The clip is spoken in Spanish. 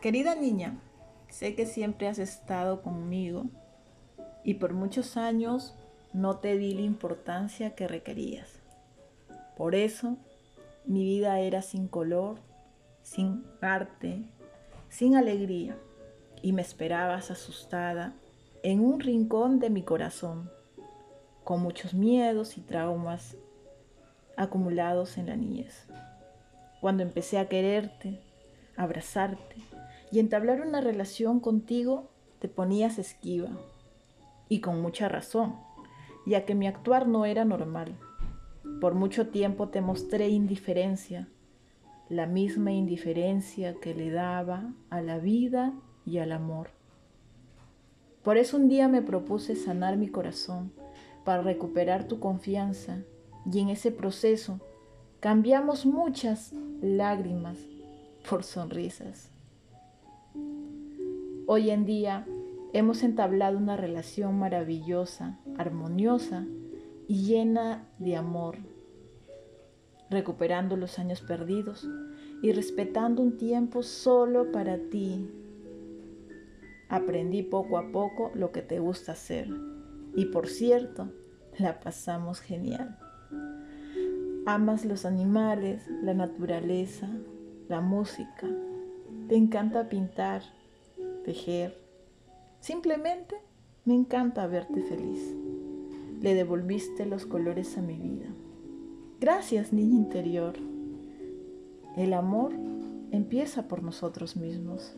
Querida niña, sé que siempre has estado conmigo y por muchos años no te di la importancia que requerías. Por eso mi vida era sin color, sin arte, sin alegría y me esperabas asustada en un rincón de mi corazón, con muchos miedos y traumas acumulados en la niñez. Cuando empecé a quererte, abrazarte y entablar una relación contigo, te ponías esquiva. Y con mucha razón, ya que mi actuar no era normal. Por mucho tiempo te mostré indiferencia, la misma indiferencia que le daba a la vida y al amor. Por eso un día me propuse sanar mi corazón para recuperar tu confianza y en ese proceso cambiamos muchas lágrimas por sonrisas. Hoy en día hemos entablado una relación maravillosa, armoniosa y llena de amor, recuperando los años perdidos y respetando un tiempo solo para ti. Aprendí poco a poco lo que te gusta hacer y por cierto, la pasamos genial. Amas los animales, la naturaleza, la música. Te encanta pintar, tejer. Simplemente me encanta verte feliz. Le devolviste los colores a mi vida. Gracias, niña interior. El amor empieza por nosotros mismos.